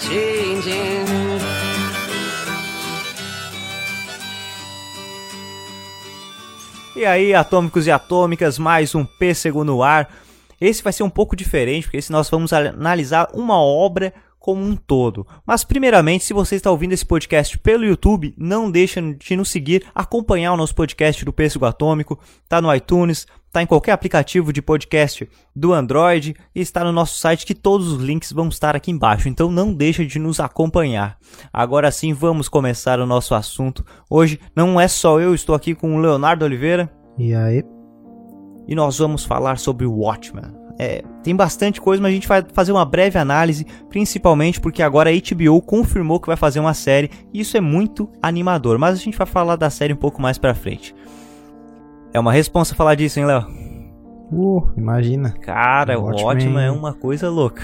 changing. E aí, atômicos e atômicas, mais um pêssego no ar. Esse vai ser um pouco diferente, porque esse nós vamos analisar uma obra como um todo. Mas primeiramente, se você está ouvindo esse podcast pelo YouTube, não deixa de nos seguir, acompanhar o nosso podcast do Pêssego Atômico, tá no iTunes, tá em qualquer aplicativo de podcast do Android e está no nosso site que todos os links vão estar aqui embaixo. Então não deixa de nos acompanhar. Agora sim, vamos começar o nosso assunto. Hoje não é só eu, estou aqui com o Leonardo Oliveira. E aí? E nós vamos falar sobre o Watchmen. É, tem bastante coisa, mas a gente vai fazer uma breve análise, principalmente porque agora a HBO confirmou que vai fazer uma série, e isso é muito animador, mas a gente vai falar da série um pouco mais pra frente. É uma responsa falar disso, hein, Léo? Uh, imagina. Cara, o Watchmen- Watchmen é uma coisa louca.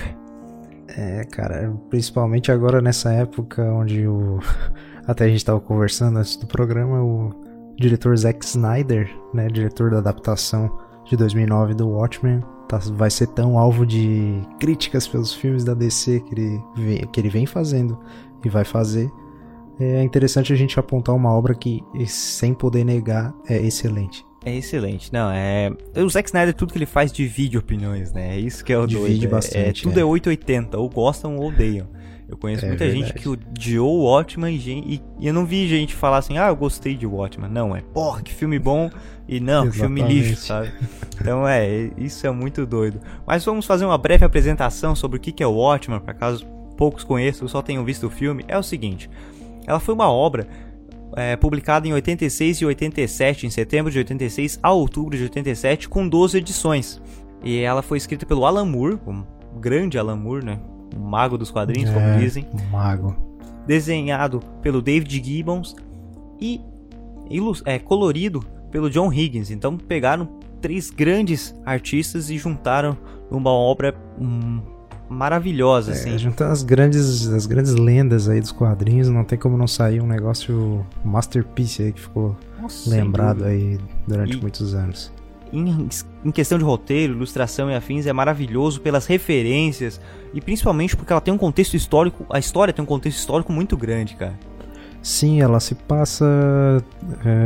É, cara, principalmente agora nessa época onde o. Até a gente tava conversando antes do programa, o diretor Zack Snyder, né, diretor da adaptação de 2009 do Watchmen, tá- vai ser tão alvo de críticas pelos filmes da DC que ele, vem, que ele vem fazendo e vai fazer. É interessante a gente apontar uma obra que, sem poder negar, é excelente. É excelente. Não, é. O Zack Snyder, tudo que ele faz divide opiniões, né? É isso que é o Divide doido. é- bastante, é, tudo é. é 880, ou gostam ou odeiam. Eu conheço É muita gente que odiou o Watchmen e, e, eu não vi gente falar assim, ah, eu gostei de Watchmen. Não, é, porra, que filme bom. E não, que filme lixo, sabe? Então é, isso é muito doido. Mas vamos fazer uma breve apresentação sobre o que é o Watchmen, para caso poucos conheçam, só tenham visto o filme. É o seguinte, ela foi uma obra é, publicada em 86 e 87, em setembro de 86 a outubro de 87, com 12 edições. E ela foi escrita pelo Alan Moore, o grande Alan Moore, né? O mago dos quadrinhos, como É, dizem. Mago. Desenhado pelo David Gibbons e é, colorido pelo John Higgins. Então pegaram três grandes artistas e juntaram numa obra hum, maravilhosa, assim. É, juntando as grandes, as grandes lendas aí dos quadrinhos, não tem como não sair um negócio masterpiece aí que ficou Nossa, lembrado aí durante E- muitos anos. em, em questão de roteiro, ilustração e afins, é maravilhoso pelas referências e principalmente porque ela tem um contexto histórico. A história tem um contexto histórico muito grande, cara. Sim, ela se passa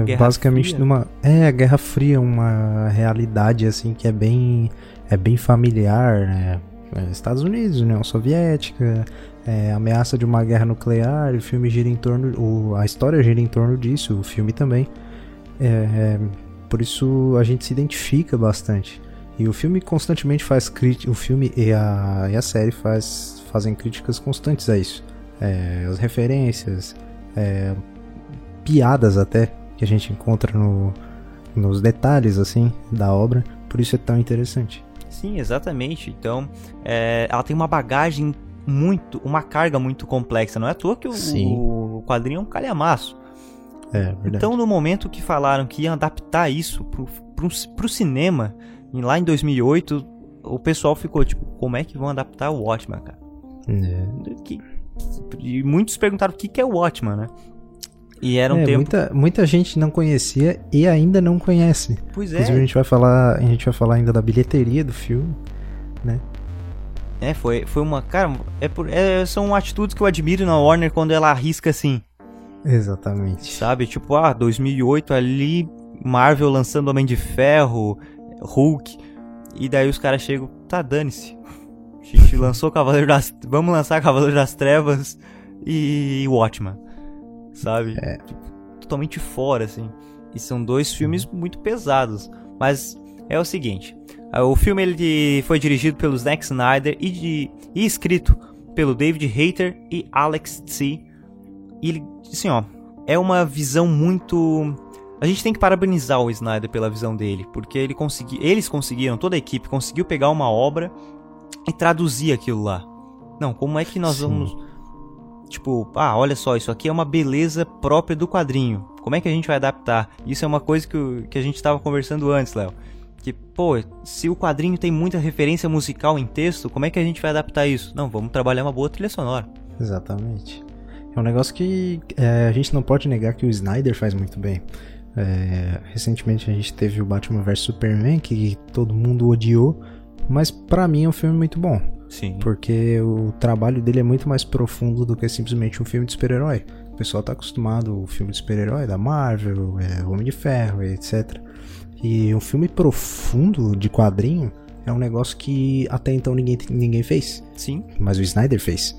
é, basicamente Fria. numa é a Guerra Fria, uma realidade assim que é bem é bem familiar, né? É, Estados Unidos, União Soviética, é, ameaça de uma guerra nuclear. O filme gira em torno, o, a história gira em torno disso, o filme também. É, é, por isso a gente se identifica bastante. E o filme constantemente faz crítica, o filme e a, e a série faz, fazem críticas constantes a isso. É, as referências, é, piadas até que a gente encontra no, nos detalhes assim da obra, por isso é tão interessante. Sim, exatamente. Então, é, ela tem uma bagagem muito, uma carga muito complexa. Não é à toa que o, o quadrinho é um calhamaço. É verdade. Então, no momento que falaram que iam adaptar isso pro, pro, pro cinema, lá em 2008, o pessoal ficou tipo, como é que vão adaptar o Watchmen, cara? É. Que- E muitos perguntaram o que, que é o Watchmen, né? E era um É, tempo. muita, muita gente não conhecia e ainda não conhece. Pois Inclusive a é, gente vai falar, a gente vai falar ainda da bilheteria do filme. é foi, foi uma. Cara, é por, é, são atitudes que eu admiro na Warner quando ela arrisca assim, Exatamente. sabe? Tipo, ah, 2008 ali, Marvel lançando Homem de Ferro, Hulk, e daí os caras chegam, tá, dane-se. A gente lançou Cavaleiro das... Vamos lançar Cavaleiro das Trevas e Watchman, sabe? É. Tipo, totalmente fora, assim. E são dois filmes muito pesados. Mas é o seguinte, ah, o filme ele foi dirigido pelo Zack Snyder e, de, e escrito pelo David Hayter e Alex Tse. E ele, assim, ó, é uma visão muito a gente tem que parabenizar o Snyder pela visão dele, porque ele consegui, eles conseguiram, toda a equipe conseguiu pegar uma obra e traduzir aquilo lá. Não, como é que nós Sim. vamos. Tipo, ah, olha só, isso aqui é uma beleza própria do quadrinho. Como é que a gente vai adaptar? Isso é uma coisa que, que a gente estava conversando antes, Léo. Que, pô, se o quadrinho tem muita referência musical em texto, como é que a gente vai adaptar isso? Não, vamos trabalhar uma boa trilha sonora. Exatamente. É um negócio que é, a gente não pode negar que o Snyder faz muito bem. É, recentemente a gente teve o Batman vs Superman, que todo mundo odiou, mas pra mim é um filme muito bom. Sim. Porque o trabalho dele é muito mais profundo do que simplesmente um filme de super-herói. O pessoal tá acostumado ao filme de super-herói da Marvel, é, Homem de Ferro, etc. E um filme profundo de quadrinho é um negócio que até então ninguém, ninguém fez Sim. mas o Snyder fez.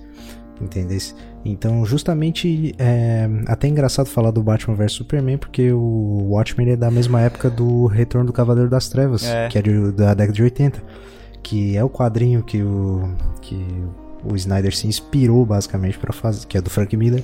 Entendesse? Então, justamente, é até engraçado falar do Batman vs Superman, porque o Watchmen é da mesma época do Retorno do Cavaleiro das Trevas, É. que é de- da década de 80, que é o quadrinho que o, que o Snyder se inspirou, basicamente, para fazer, que é do Frank Miller,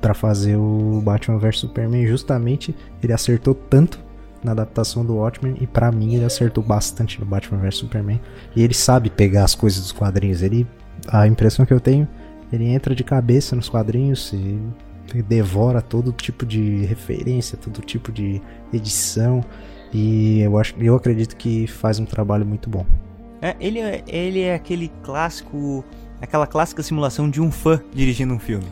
para fazer o Batman vs Superman. Justamente, ele acertou tanto na adaptação do Watchmen e pra mim ele acertou bastante no Batman vs Superman. E ele sabe pegar as coisas dos quadrinhos. Ele a impressão que eu tenho, ele entra de cabeça nos quadrinhos e devora todo tipo de referência, todo tipo de edição. E eu acho, eu acredito que faz um trabalho muito bom. É, ele, é- ele é aquele clássico. Aquela clássica simulação de um fã dirigindo um filme.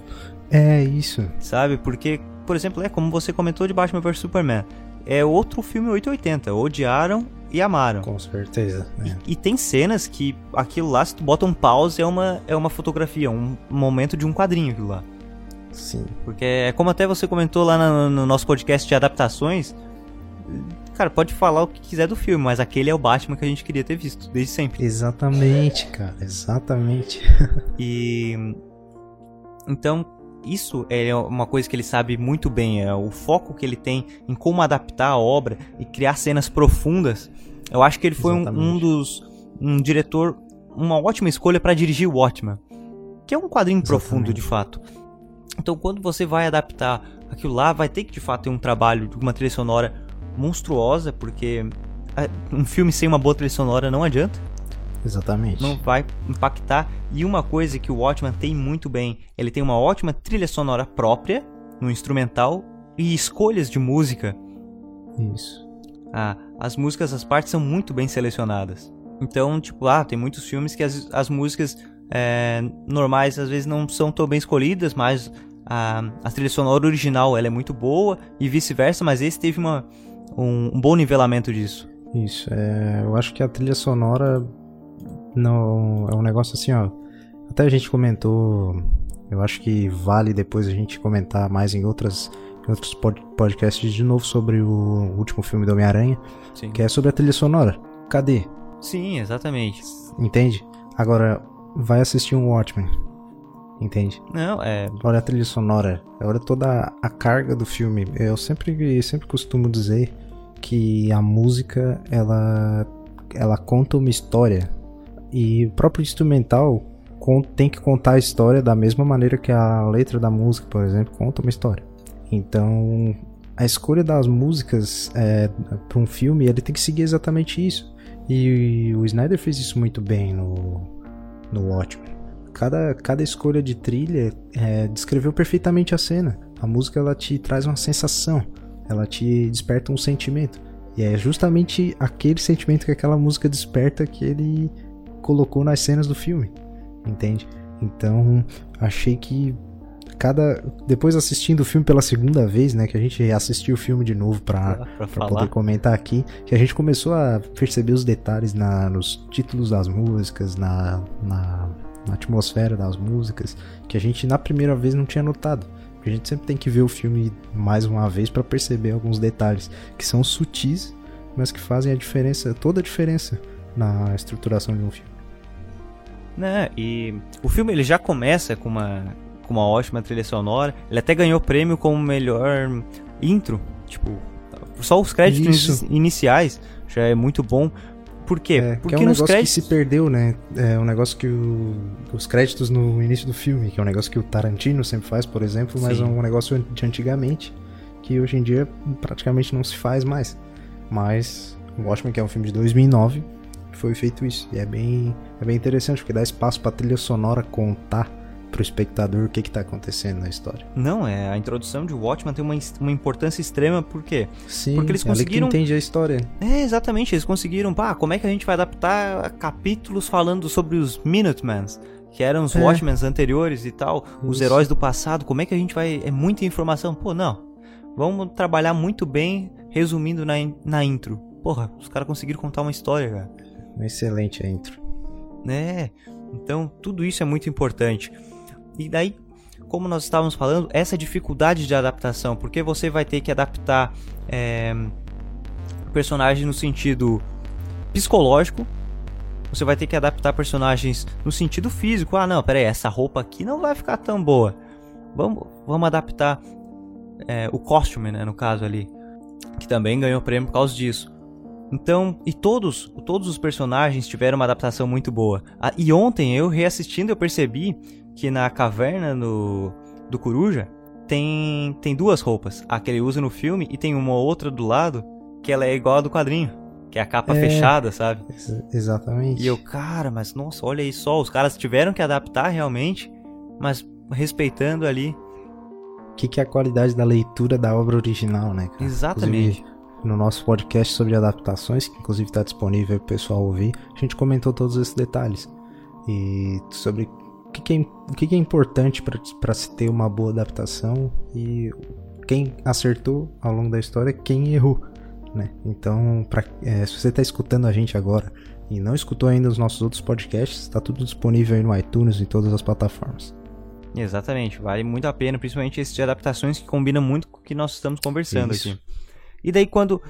É isso. Sabe? Porque, por exemplo, é como você comentou de Batman vs Superman. É outro filme 880. Odiaram e amaram. Com certeza. é. E tem cenas que aquilo lá, se tu bota um pause, é uma, é uma fotografia, um momento de um quadrinho aquilo lá. Sim. Porque é como até você comentou lá no, no nosso podcast de adaptações. Cara, pode falar o que quiser do filme, mas aquele é o Batman que a gente queria ter visto, desde sempre. Exatamente, cara. Exatamente. E. Então, isso é uma coisa que ele sabe muito bem, é o foco que ele tem em como adaptar a obra e criar cenas profundas. Eu acho que ele foi um, um dos. um diretor, uma ótima escolha para dirigir o Watchmen, que é um quadrinho profundo Exatamente. de fato. Então, quando você vai adaptar aquilo lá, vai ter que de fato ter um trabalho de uma trilha sonora monstruosa, porque é, um filme sem uma boa trilha sonora não adianta Exatamente. não vai impactar. E uma coisa que o Watchman tem muito bem, ele tem uma ótima trilha sonora própria no instrumental e escolhas de música. Isso. Ah, as músicas, as partes são muito bem selecionadas. Então, tipo, ah, tem muitos filmes que as, as músicas é, normais às vezes não são tão bem escolhidas, mas a, a trilha sonora original ela é muito boa e vice-versa, mas esse teve uma, um, um bom nivelamento disso. Isso, é, eu acho que a trilha sonora não é um negócio assim, ó. Até a gente comentou, eu acho que vale depois a gente comentar mais em outras em outros pod- podcasts de novo sobre o último filme do Homem-Aranha, Sim. que é sobre a trilha sonora. Cadê? Sim, exatamente. Entende? Agora vai assistir um Watchmen. Entende? Não, é. Olha a trilha sonora, olha toda a carga do filme. Eu sempre, sempre costumo dizer que a música ela, ela conta uma história e o próprio instrumental tem que contar a história da mesma maneira que a letra da música, por exemplo, conta uma história. Então a escolha das músicas é, para um filme ele tem que seguir exatamente isso. E o Snyder fez isso muito bem no, no Watchmen cada, cada escolha de trilha é, descreveu perfeitamente a cena. A música ela te traz uma sensação, ela te desperta um sentimento. E é justamente aquele sentimento que aquela música desperta que ele colocou nas cenas do filme, entende? Então achei que cada depois assistindo o filme pela segunda vez, né, que a gente assistiu o filme de novo falar. poder comentar aqui, que a gente começou a perceber os detalhes na, nos títulos das músicas, na, na, na atmosfera das músicas, que a gente na primeira vez não tinha notado. Porque a gente sempre tem que ver o filme mais uma vez pra perceber alguns detalhes que são sutis, mas que fazem a diferença, toda a diferença na estruturação de um filme. Né? E o filme ele já começa com uma, com uma ótima trilha sonora. Ele até ganhou prêmio como melhor intro. Tipo, só os créditos Isso. iniciais já é muito bom. Por quê? É, Porque que é um negócio créditos. que se perdeu, né? É um negócio que o- os créditos no início do filme, que é um negócio que o Tarantino sempre faz, por exemplo, mas Sim. é um negócio de antigamente, que hoje em dia praticamente não se faz mais. Mas o Watchmen, que é um filme de 2009, foi feito isso. E é bem, é bem interessante, porque dá espaço pra trilha sonora contar pro espectador o que que tá acontecendo na história. Não, é, a introdução de Watchman tem uma, uma importância extrema, por quê? Sim, Porque eles é conseguiram- que entende a história. É, exatamente, eles conseguiram, pá, como é que a gente vai adaptar capítulos falando sobre os Minutemans, que eram os É. Watchmens anteriores e tal, os Isso. heróis do passado, como é que a gente vai... É muita informação, pô, não, vamos trabalhar muito bem resumindo na, in- na intro. Porra, os caras conseguiram contar uma história, cara. Excelente a intro. né? Então, tudo isso é muito importante. E daí, como nós estávamos falando, essa dificuldade de adaptação, porque você vai ter que adaptar é, o personagem no sentido psicológico, você vai ter que adaptar personagens no sentido físico. Ah, não, peraí, essa roupa aqui não vai ficar tão boa. Vamos, vamos adaptar é, o costume, né, no caso ali, que também ganhou prêmio por causa disso. Então, e todos, todos os personagens tiveram uma adaptação muito boa. Ah, e ontem eu reassistindo eu percebi que na caverna no, do Coruja tem tem duas roupas, a que ele usa no filme e tem uma outra do lado que ela é igual a do quadrinho, que é a capa É. fechada, sabe? Ex- exatamente. E eu, cara, mas nossa, olha aí só, os caras tiveram que adaptar realmente, mas respeitando ali. O que, que é a qualidade da leitura da obra original, né? cara? Exatamente. Inclusive, no nosso podcast sobre adaptações, que inclusive está disponível para o pessoal ouvir, a gente comentou todos esses detalhes. E sobre o que, que, é, o que, que é importante para se ter uma boa adaptação e quem acertou ao longo da história, quem errou. Né? Então, pra, é, se você está escutando a gente agora e não escutou ainda os nossos outros podcasts, está tudo disponível aí no iTunes e em todas as plataformas. Exatamente, vale muito a pena, principalmente esse de adaptações que combina muito com o que nós estamos conversando Isso. aqui. E daí quando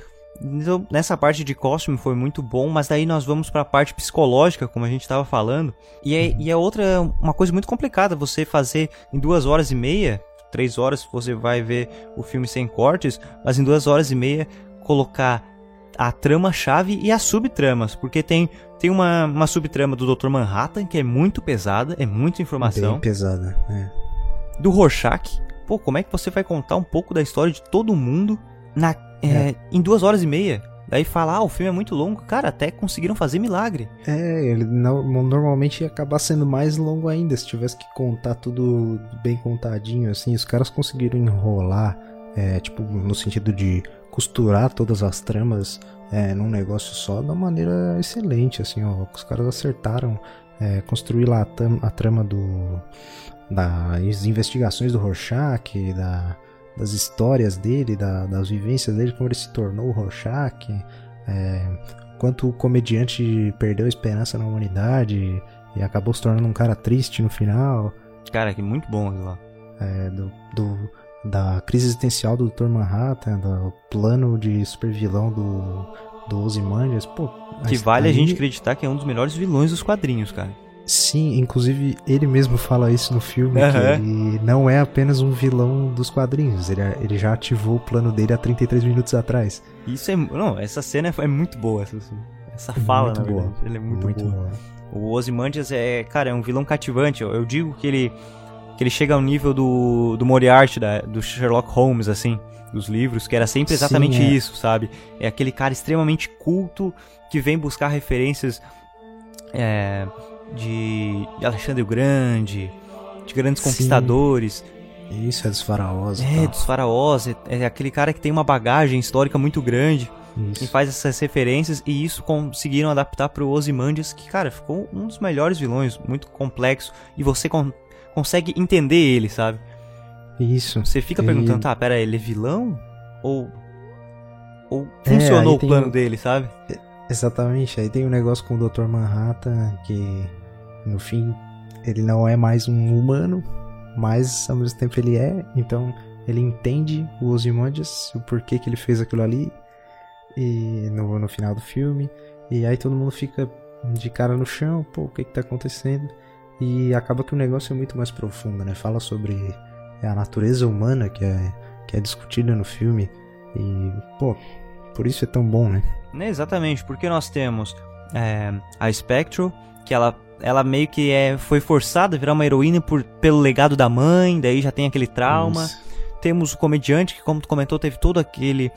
então, nessa parte de costume foi muito bom, mas daí nós vamos pra parte psicológica, como a gente estava falando. E é, e é outra, uma coisa muito complicada você fazer em duas horas e meia, três horas você vai ver o filme sem cortes, mas em duas horas e meia colocar a trama-chave e as subtramas, porque tem, tem uma, uma subtrama do Dr. Manhattan que é muito pesada, é muita informação Bem pesada. É. do Rorschach. Pô, como é que você vai contar um pouco da história de todo mundo na, é, em duas horas e meia? Daí falar, ah, o filme é muito longo. Cara, até conseguiram fazer milagre. É, ele normalmente ia acabar sendo mais longo ainda se tivesse que contar tudo bem contadinho, assim. Os caras conseguiram enrolar, é, tipo, no sentido de costurar todas as tramas é, num negócio só de uma maneira excelente, assim, ó. Os caras acertaram é, construir lá a, a trama do das investigações do Rorschach, da, das histórias dele, da- das vivências dele, como ele se tornou o Rorschach, é, quanto o comediante perdeu a esperança na humanidade e acabou se tornando um cara triste no final, Cara, que muito bom aquilo lá. é, do, do- da crise existencial do Dr. Manhattan, do plano de supervilão do, do Ozymandias, pô... Que vale a aí- gente acreditar que é um dos melhores vilões dos quadrinhos, cara. Sim, inclusive ele mesmo fala isso no filme, que Aham. ele não é apenas um vilão dos quadrinhos, ele, ele já ativou o plano dele há 33 minutos atrás. Isso é. Não, essa cena é, é muito boa. Essa, essa fala, Muito na boa. verdade. Ela é muito, boa. O Ozymandias é, cara, é um vilão cativante. Eu, eu digo que ele que ele chega ao nível do, do Moriarty, da, do Sherlock Holmes, assim, dos livros, que era sempre Sim, exatamente é. isso, sabe? É aquele cara extremamente culto que vem buscar referências é, de, Alexandre o Grande, de grandes Sim. conquistadores, Isso é dos faraós e é, dos faraós, é, é aquele cara que tem uma bagagem histórica muito grande e Isso. faz essas referências e isso conseguiram adaptar pro Ozymandias, que cara, ficou um dos melhores vilões, muito complexo e você con- consegue entender ele, sabe? Isso. Você fica E- perguntando, tá, pera, ele é vilão ou ou É, funcionou aí o plano um- dele, sabe? Exatamente. Aí tem o negócio com o Dr. Manhattan, que no fim ele não é mais um humano, mas ao mesmo tempo ele é. Então ele entende o Ozymandias, o porquê que ele fez aquilo ali, e no, no final do filme. E aí todo mundo fica de cara no chão, pô, o que que tá acontecendo? E acaba que o negócio é muito mais profundo, né? Fala sobre a natureza humana que é, que é discutida no filme. E, pô, por isso é tão bom, né? Exatamente, porque nós temos é, a Spectral, que ela, ela meio que é, foi forçada a virar uma heroína por, pelo legado da mãe, daí já tem aquele trauma. Isso. Temos o comediante, que como tu comentou, teve todo aquele,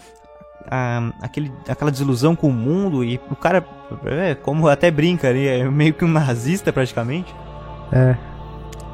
ah, aquele aquela desilusão com o mundo, e o cara, é, como até brinca ali, é meio que um nazista praticamente. É,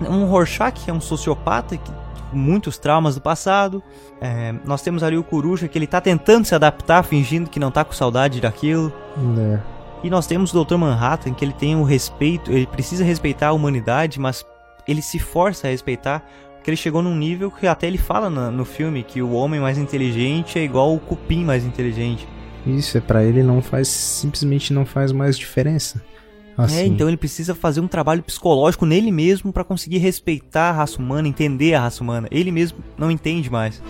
Um Rorschach, que é um sociopata, que muitos traumas do passado. É, nós temos ali o Coruja, que ele tá tentando se adaptar, fingindo que não tá com saudade daquilo. é, E nós temos o Dr. Manhattan, que ele tem o respeito, ele precisa respeitar a humanidade, mas ele se força a respeitar, porque ele chegou num nível que até ele fala na- no filme que o homem mais inteligente é igual o cupim mais inteligente. isso é pra ele não faz, simplesmente não faz mais diferença. Assim, É, então ele precisa fazer um trabalho psicológico nele mesmo pra conseguir respeitar a raça humana, entender a raça humana. Ele mesmo não entende mais.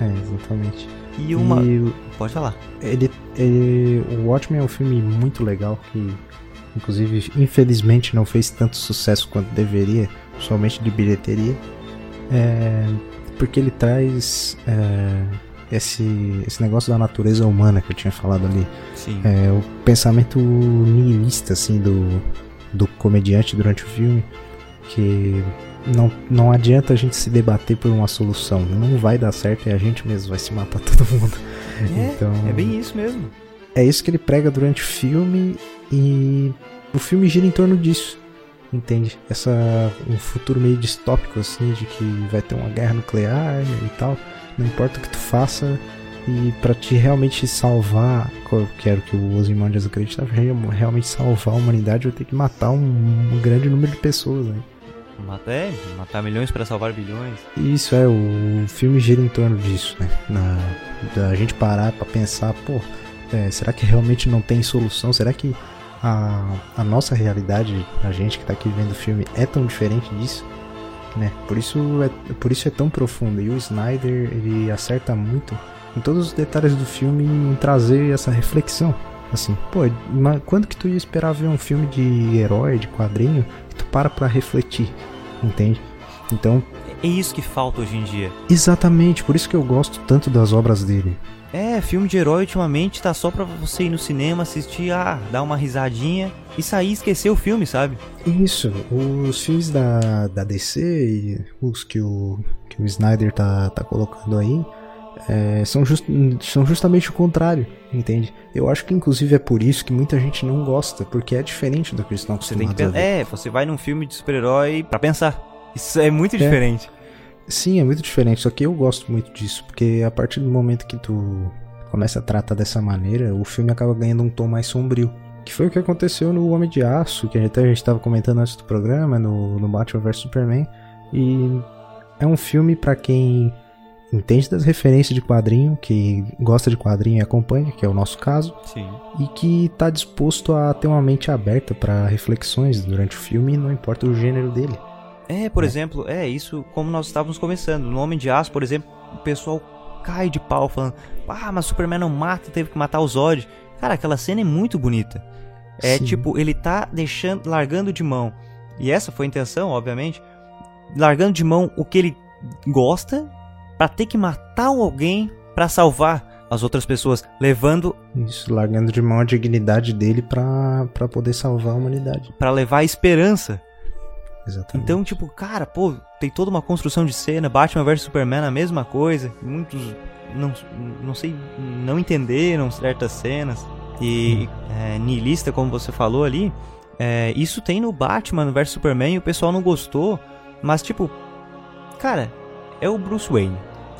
é, exatamente. E uma. E Pode falar. ele, ele, o Watchmen é um filme muito legal que, inclusive, infelizmente não fez tanto sucesso quanto deveria, somente de bilheteria, é, porque ele traz é, esse, esse negócio da natureza humana que eu tinha falado ali, Sim. é, o pensamento nihilista assim do, do comediante durante o filme, que não, não adianta a gente se debater por uma solução, não vai dar certo e a gente mesmo vai se matar todo mundo. É, então, é bem isso mesmo. é isso que ele prega durante o filme e o filme gira em torno disso. Entende? Essa um futuro meio distópico assim de que vai ter uma guerra nuclear e tal. Não importa o que tu faça e pra te realmente salvar, eu quero que o Ozymandias acreditava, real- realmente salvar a humanidade, vai ter que matar um, um grande número de pessoas, né? Mata- É, matar milhões pra salvar bilhões. Isso é, o filme gira em torno disso, né? Na, da gente parar pra pensar, pô, é, será que realmente não tem solução? Será que a, a nossa realidade, a gente que tá aqui vendo o filme, é tão diferente disso? Né? Por, isso é, por isso é tão profundo. E o Snyder, ele acerta muito em todos os detalhes do filme em trazer essa reflexão. Assim, pô, mas quando que tu ia esperar ver um filme de herói, de quadrinho, que tu para pra refletir, entende? Então, É isso que falta hoje em dia. Exatamente, por isso que eu gosto tanto das obras dele. É, filme de herói ultimamente tá só pra você ir no cinema, assistir, ah, dar uma risadinha e sair e esquecer o filme, sabe? Isso, os filmes da, da DC e os que o, que o Snyder tá, tá colocando aí é, são, just, são justamente o contrário, entende? Eu acho que inclusive é por isso que muita gente não gosta, porque é diferente do que eles estão Você tem que acostumados ver. É, você vai num filme de super-herói pra pensar. Isso é muito diferente. Sim, é muito diferente, só que eu gosto muito disso, porque a partir do momento que tu começa a tratar dessa maneira, o filme acaba ganhando um tom mais sombrio. Que foi o que aconteceu no Homem de Aço, que a gente estava comentando antes do programa, no, no Batman vs Superman. E é um filme pra quem entende das referências de quadrinho, que gosta de quadrinho e acompanha, que é o nosso caso, Sim. e que tá disposto a ter uma mente aberta para reflexões durante o filme, não importa o gênero dele. É, por exemplo, é isso como nós estávamos começando. No Homem de Aço, por exemplo, o pessoal cai de pau falando: Ah, mas Superman não mata, teve que matar o Zod. Cara, aquela cena é muito bonita. É Sim. tipo, ele tá deixando, largando de mão. E essa foi a intenção, obviamente. Largando de mão o que ele gosta pra ter que matar alguém pra salvar as outras pessoas, levando Isso, largando de mão a dignidade dele pra pra poder salvar a humanidade. Pra levar a esperança. Exatamente. Então, tipo, cara, pô, tem toda uma construção de cena, Batman vs Superman a mesma coisa, muitos não, não sei, não entenderam certas cenas. E é, niilista, como você falou ali, é, isso tem no Batman vs Superman e o pessoal não gostou, mas tipo, cara, é o Bruce Wayne.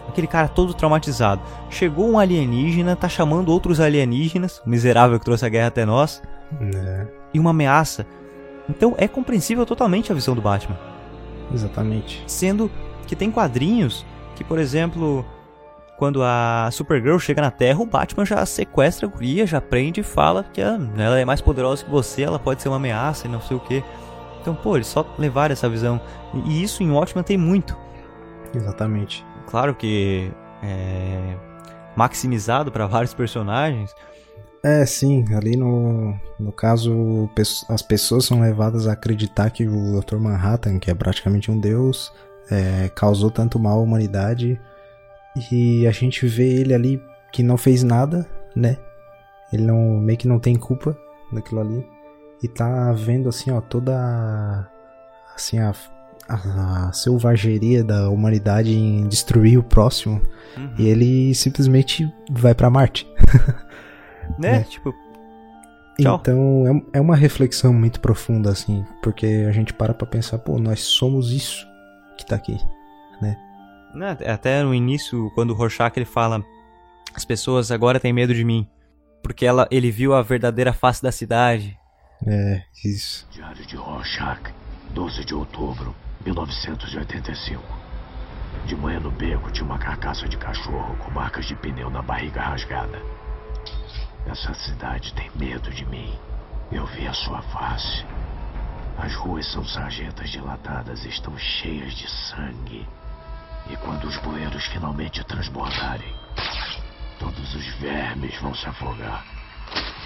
Aquele cara todo traumatizado. Chegou um alienígena, tá chamando outros alienígenas, o miserável que trouxe a guerra até nós, É, e uma ameaça. Então é compreensível totalmente a visão do Batman. exatamente. Sendo que tem quadrinhos que, por exemplo, quando a Supergirl chega na Terra, o Batman já sequestra a guria, já prende e fala que ah, ela é mais poderosa que você, ela pode ser uma ameaça e não sei o que. Então, pô, eles só levaram essa visão. E isso em Watchmen tem muito. Exatamente. Claro que é maximizado para vários personagens. É, sim, ali no, no caso, as pessoas são levadas a acreditar que o Dr. Manhattan, que é praticamente um deus, é, causou tanto mal à humanidade e a gente vê ele ali que não fez nada, né? Ele não meio que não tem culpa daquilo ali e tá vendo assim, ó, toda assim a, a, selvageria da humanidade em destruir o próximo uhum. e ele simplesmente vai para Marte. né? É. Tipo. Tchau. Então é, é uma reflexão muito profunda, assim, porque a gente para pra pensar, pô, nós somos isso que tá aqui, né? Até no início, quando o Rorschach ele fala, as pessoas agora têm medo de mim, porque ela, ele viu a verdadeira face da cidade. É, isso. Diário de Rorschach, 12 de outubro, 1985. De manhã no beco tinha uma carcaça de cachorro com marcas de pneu na barriga rasgada. Essa cidade tem medo de mim. Eu vi a sua face. As ruas são sarjetas dilatadas e estão cheias de sangue. E quando os bueiros finalmente transbordarem, todos os vermes vão se afogar.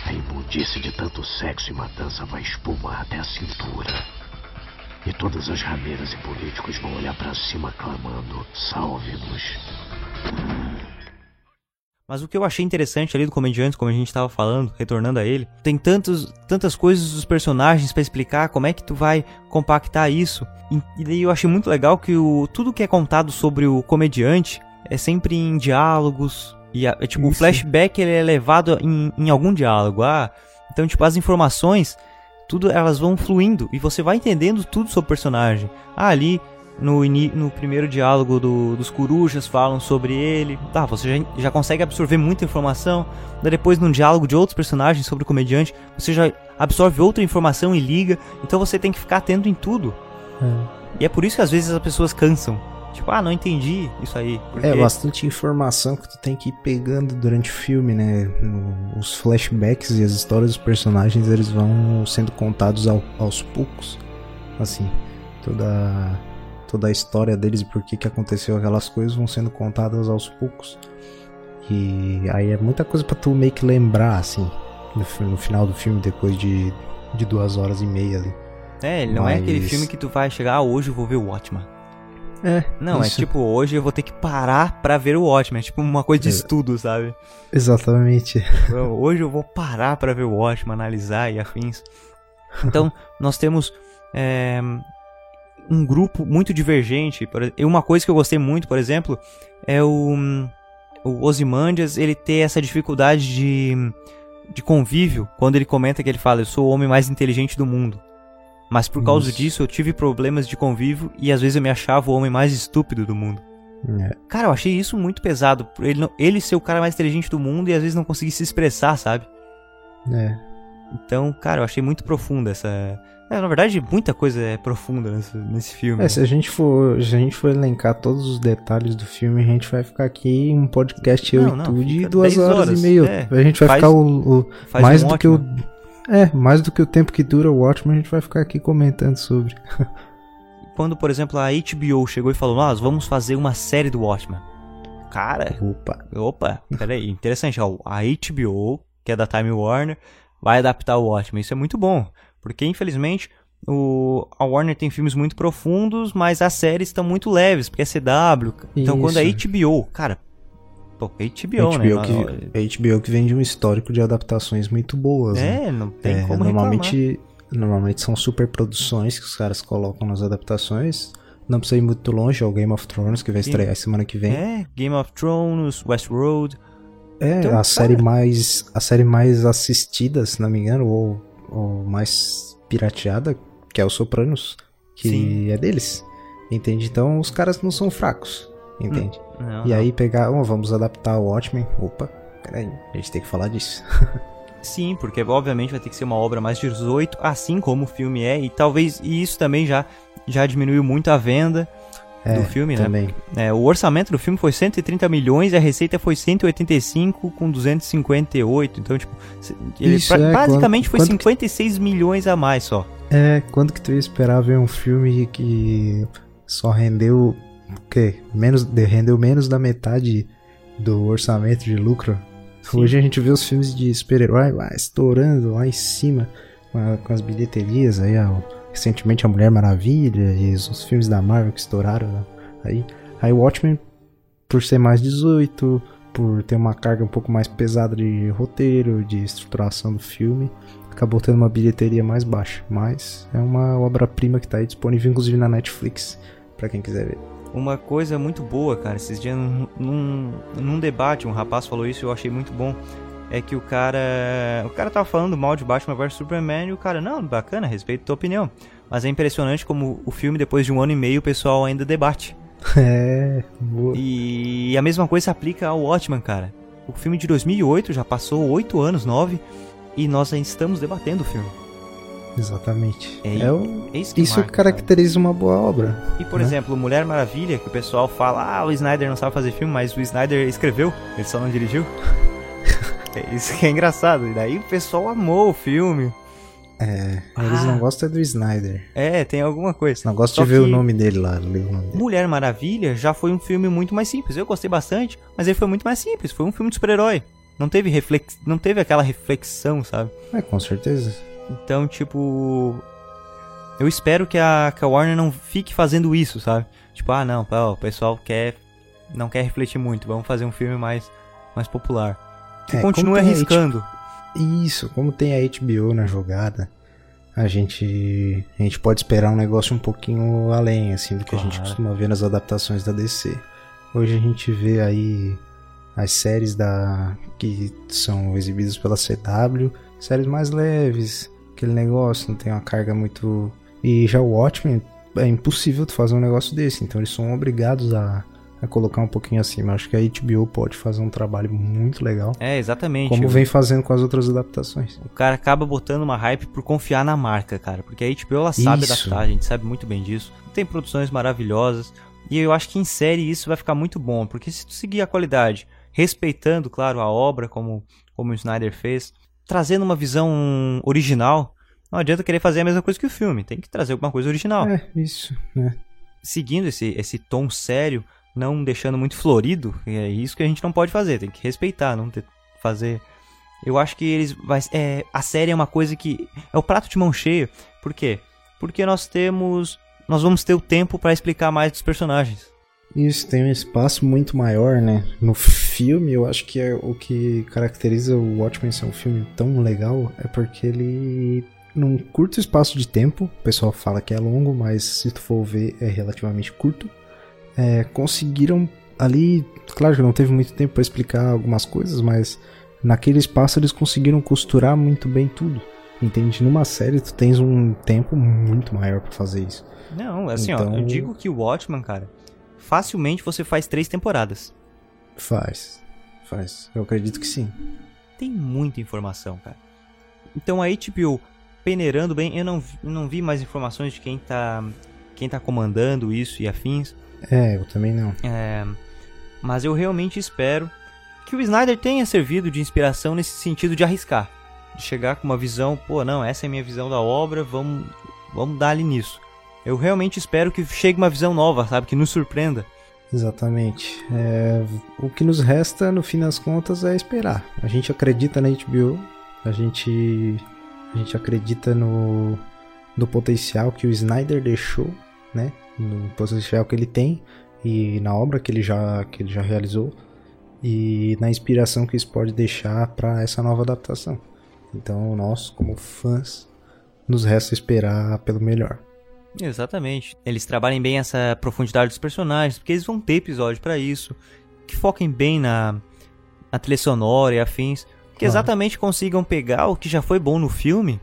A imundície de tanto sexo e matança vai espumar até a cintura. E todas as rameiras e políticos vão olhar para cima clamando: salve-nos. Mas o que eu achei interessante ali do comediante, como a gente estava falando, retornando a ele, tem tantos, tantas coisas dos personagens para explicar como é que tu vai compactar isso. E, e daí eu achei muito legal que o, tudo que é contado sobre o comediante é sempre em diálogos. E é, tipo, isso. o flashback ele é levado em, em algum diálogo. Ah, então, tipo, as informações, tudo elas vão fluindo e você vai entendendo tudo sobre o personagem. Ah, ali no, no primeiro diálogo do, dos corujas falam sobre ele. Tá, você já, já consegue absorver muita informação. Daí depois, num diálogo de outros personagens sobre o comediante, você já absorve outra informação e liga. Então você tem que ficar atento em tudo. É. E é por isso que às vezes as pessoas cansam. Tipo, ah, não entendi isso aí. Porque... É bastante informação que tu tem que ir pegando durante o filme, né? os flashbacks e as histórias dos personagens, eles vão sendo contados ao, aos poucos. Assim, toda toda a história deles e por que, que aconteceu aquelas coisas vão sendo contadas aos poucos. E aí é muita coisa para tu meio que lembrar, assim, no, no, final do filme, depois de, de duas horas e meia ali. É, ele não Mas... é aquele filme que tu vai chegar, ah, hoje eu vou ver o Watchman. É. Não, é isso. é tipo, hoje eu vou ter que parar pra ver o Watchmen. É tipo uma coisa de é. estudo, sabe? Exatamente. Hoje eu vou parar pra ver o Watchmen, analisar e afins. Então, nós temos é, um grupo muito divergente. E uma coisa que eu gostei muito, por exemplo, é o, o Ozymandias, ele ter essa dificuldade de, de convívio quando ele comenta que ele fala, eu sou o homem mais inteligente do mundo. Mas por causa Isso. disso eu tive problemas de convívio e às vezes eu me achava o homem mais estúpido do mundo. É. Cara, eu achei isso muito pesado. Ele, ele ser o cara mais inteligente do mundo e às vezes não conseguir se expressar, sabe? É. Então, cara, eu achei muito profunda essa, é, na verdade, muita coisa é profunda nesse, nesse filme. É, se a gente for, se a gente for elencar todos os detalhes do filme, a gente vai ficar aqui um podcast eu não, e tu de duas horas, horas, e meia. É, a gente vai faz, ficar o, o mais um do ótimo. que o é, mais do que o tempo que dura o Watchmen, a gente vai ficar aqui comentando sobre. Quando, por exemplo, a HBO chegou e falou: "Nós vamos fazer uma série do Watchmen". Cara, opa. Opa, peraí, interessante, ó, a HBO, que é da Time Warner, vai adaptar o Watchmen. Isso é muito bom. Porque, infelizmente, o, a Warner tem filmes muito profundos, mas as séries estão muito leves, porque é CW. Então, Isso. quando é HBO, cara, pô, HBO, HBO né? Que, HBO que vem de um histórico de adaptações muito boas. É, né? não tem é, como normalmente, reclamar. Normalmente são super produções que os caras colocam nas adaptações. Não precisa ir muito longe, é o Game of Thrones, que vai estrear semana que vem. É, Game of Thrones, Westworld. É, então, a, série mais, a série mais assistida, se não me engano, ou ou mais pirateada, que é o Sopranos, que Sim. é deles. Entende? Então os caras não são fracos. Entende? Hum, não, e não. aí pegar, oh, vamos adaptar o Watchmen. Opa, peraí, a gente tem que falar disso. Sim, porque obviamente vai ter que ser uma obra mais de 18, assim como o filme é, e talvez e isso também já, já diminuiu muito a venda é, do filme, né? também. né? É, o orçamento do filme foi 130 milhões e a receita foi 185 com 258. Então, tipo, ele Isso, pra, é, basicamente quando, foi quando 56 que... milhões a mais só. É, quando que tu ia esperar ver um filme que só rendeu o quê? Menos, rendeu menos da metade do orçamento de lucro? Hoje a gente vê os filmes de super-herói lá estourando lá em cima com, as bilheterias aí, ó, recentemente a Mulher Maravilha e os, filmes da Marvel que estouraram né? aí. Aí o Watchmen, por ser mais 18, por ter uma carga um pouco mais pesada de roteiro, de estruturação do filme, acabou tendo uma bilheteria mais baixa. Mas é uma obra-prima que tá aí disponível inclusive na Netflix, pra quem quiser ver. Uma coisa muito boa, cara, esses dias num, num, debate, um rapaz falou isso e eu achei muito bom. É que o cara. O cara tava falando mal de Batman vs Superman e o cara, não, bacana, respeito a tua opinião. Mas é impressionante como o filme, depois de um ano e meio, o pessoal ainda debate. É, boa. E a mesma coisa se aplica ao Watchmen, cara. O filme de 2008 já passou 8 anos, 9, e nós ainda estamos debatendo o filme. Exatamente. É, É o- é isso que Isso marca, caracteriza uma boa obra. E, por né? exemplo, Mulher Maravilha, que o pessoal fala, ah, o Snyder não sabe fazer filme, mas o Snyder escreveu, ele só não dirigiu. É isso que é engraçado. E daí o pessoal amou o filme. É, eles Ah. não gostam é do Snyder. É, tem alguma coisa. Não gostam Só de ver o nome dele lá, nome dele. Mulher Maravilha já foi um filme muito mais simples. Eu gostei bastante, mas ele foi muito mais simples. Foi um filme de super-herói. Não teve reflex... não teve aquela reflexão, sabe? É, com certeza. Então, tipo. Eu espero que a, que a Warner não fique fazendo isso, sabe? Tipo, ah, não, o pessoal quer. Não quer refletir muito, vamos fazer um filme mais, mais popular. Que É, continue arriscando. Isso, como tem a HBO na jogada, a gente a gente pode esperar um negócio um pouquinho além assim do que a gente Claro. costuma ver nas adaptações da DC. Hoje a gente vê aí as séries da que são exibidas pela CW, séries mais leves, aquele negócio, não tem uma carga muito e já o Watchmen é impossível tu fazer um negócio desse, então eles são obrigados a, a colocar um pouquinho acima. Acho que a HBO pode fazer um trabalho muito legal. É, exatamente. Como vem fazendo com as outras adaptações. O cara acaba botando uma hype por confiar na marca, cara. Porque a HBO ela sabe Isso. adaptar, a gente sabe muito bem disso. Tem produções maravilhosas. E eu acho que em série isso vai ficar muito bom. Porque se tu seguir a qualidade, respeitando, claro, a obra, como, como o Snyder fez, trazendo uma visão original, não adianta querer fazer a mesma coisa que o filme. Tem que trazer alguma coisa original. É, isso, né? Seguindo esse, esse tom sério, não deixando muito florido, e é isso que a gente não pode fazer. Tem que respeitar, não ter, fazer. Eu acho que eles vai, é, a série é uma coisa que é o prato de mão cheio. Por quê? Porque nós temos nós vamos ter o tempo para explicar mais dos personagens. Isso tem um espaço muito maior, né? No filme, eu acho que é o que caracteriza o Watchmen ser um filme tão legal é porque ele, num curto espaço de tempo, o pessoal fala que é longo, mas se tu for ver, é relativamente curto, é, conseguiram ali, claro que não teve muito tempo para explicar algumas coisas, mas naquele espaço eles conseguiram costurar muito bem tudo. Entende? Numa série tu tens um tempo muito maior para fazer isso. Não, assim, ó, Então- eu digo que o Watchmen, cara, facilmente você faz três temporadas. Faz, faz. Eu acredito que sim. Tem muita informação, cara. Então a HBO peneirando bem, eu não, não vi mais informações de quem tá quem tá comandando isso e afins. É, eu também não. É, mas eu realmente espero que o Snyder tenha servido de inspiração nesse sentido de arriscar. De chegar com uma visão, pô, não, essa é a minha visão da obra, vamos, vamos dar ali nisso. Eu realmente espero que chegue uma visão nova, sabe? Que nos surpreenda. Exatamente. É, o que nos resta, no fim das contas, é esperar. A gente acredita na HBO, a gente, a gente acredita no, no potencial que o Snyder deixou, né? No potencial que ele tem e na obra que ele já, que ele já realizou e na inspiração que isso pode deixar para essa nova adaptação. Então, nós, como fãs, nos resta esperar pelo melhor. Exatamente. Eles trabalhem bem essa profundidade dos personagens, porque eles vão ter episódio pra isso, que foquem bem na, na trilha sonora e afins, que Claro. exatamente consigam pegar o que já foi bom no filme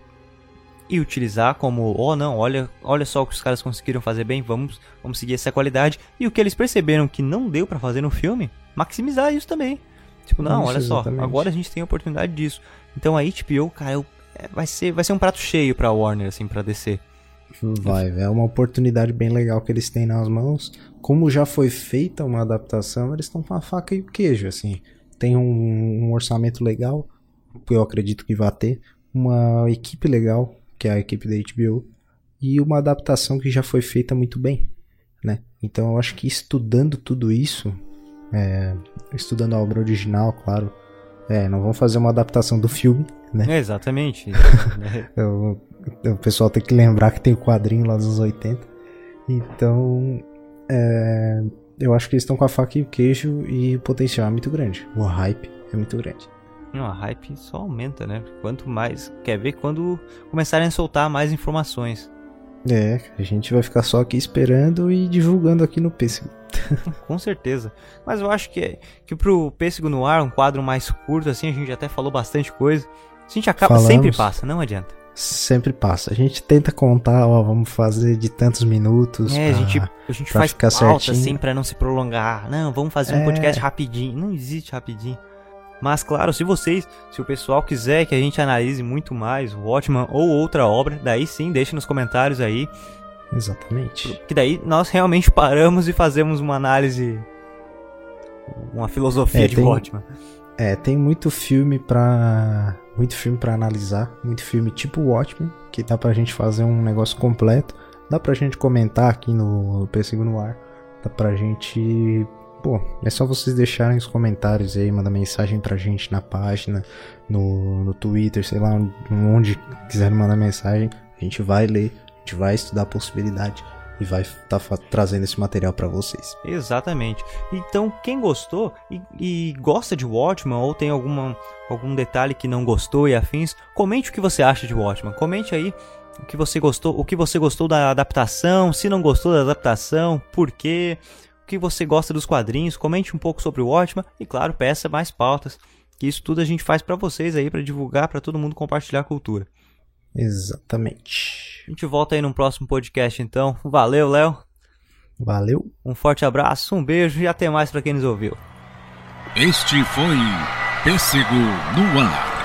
e utilizar como, oh não, olha, olha só o que os caras conseguiram fazer bem, vamos, vamos seguir essa qualidade. E o que eles perceberam que não deu pra fazer no filme, maximizar isso também. Tipo, não, Isso, olha só, exatamente. agora a gente tem a oportunidade disso. Então a HBO, cara, eu- é, vai ser, vai ser um prato cheio pra Warner, assim, pra descer. Vai, é uma oportunidade bem legal que eles têm nas mãos. Como já foi feita uma adaptação, eles estão com a faca e o queijo, assim. Tem um, um orçamento legal, que eu acredito que vai ter, uma equipe legal, que é a equipe da HBO, e uma adaptação que já foi feita muito bem, né? Então eu acho que estudando tudo isso, é, estudando a obra original, claro, É, não vamos fazer uma adaptação do filme, né? É, exatamente. Eu- o pessoal tem que lembrar que tem o quadrinho lá dos anos 80. Então, é, eu acho que eles estão com a faca e o queijo e o potencial é muito grande. O hype é muito grande. Não, a hype só aumenta, né? Quanto mais. Quer ver quando começarem a soltar mais informações. É, a gente vai ficar só aqui esperando e divulgando aqui no pêssego. Com certeza. Mas eu acho que, que pro Pêssego no Ar, um quadro mais curto, assim, a gente até falou bastante coisa. A gente acaba, Falamos. sempre passa, não adianta. Sempre passa. A gente tenta contar, ó, vamos fazer de tantos minutos. É, a pra- gente, a gente faz ficar pauta certinho. assim pra não se prolongar. Não, vamos fazer um É. podcast rapidinho. Não existe rapidinho. Mas claro, se vocês, se o pessoal quiser que a gente analise muito mais o Watchman ou outra obra, daí sim, deixe nos comentários aí. Exatamente. Que daí nós realmente paramos e fazemos uma análise. Uma filosofia É, de tem- Watchman. É, tem muito filme pra. Muito filme pra analisar. Muito filme tipo Watchmen, que dá pra gente fazer um negócio completo. Dá pra gente comentar aqui no Pêssego no Ar. Dá pra gente. Pô, é só vocês deixarem os comentários aí, mandar mensagem pra gente na página, no, no Twitter, sei lá, onde quiserem mandar mensagem. A gente vai ler, a gente vai estudar a possibilidade e vai estar trazendo esse material pra vocês. Exatamente. Então, quem gostou e, e gosta de Watchman ou tem alguma, algum detalhe que não gostou e afins, comente o que você acha de Watchman. Comente aí o que você gostou, o que você gostou da adaptação, se não gostou da adaptação, por quê, o que você gosta dos quadrinhos. Comente um pouco sobre o Watchman e, claro, peça mais pautas. Que isso tudo a gente faz pra vocês aí, pra divulgar, pra todo mundo compartilhar a cultura. Exatamente. A gente volta aí num próximo podcast, então. Valeu, Léo. Valeu! Um forte abraço, um beijo e até mais pra quem nos ouviu. Este foi Pêssego no Ar.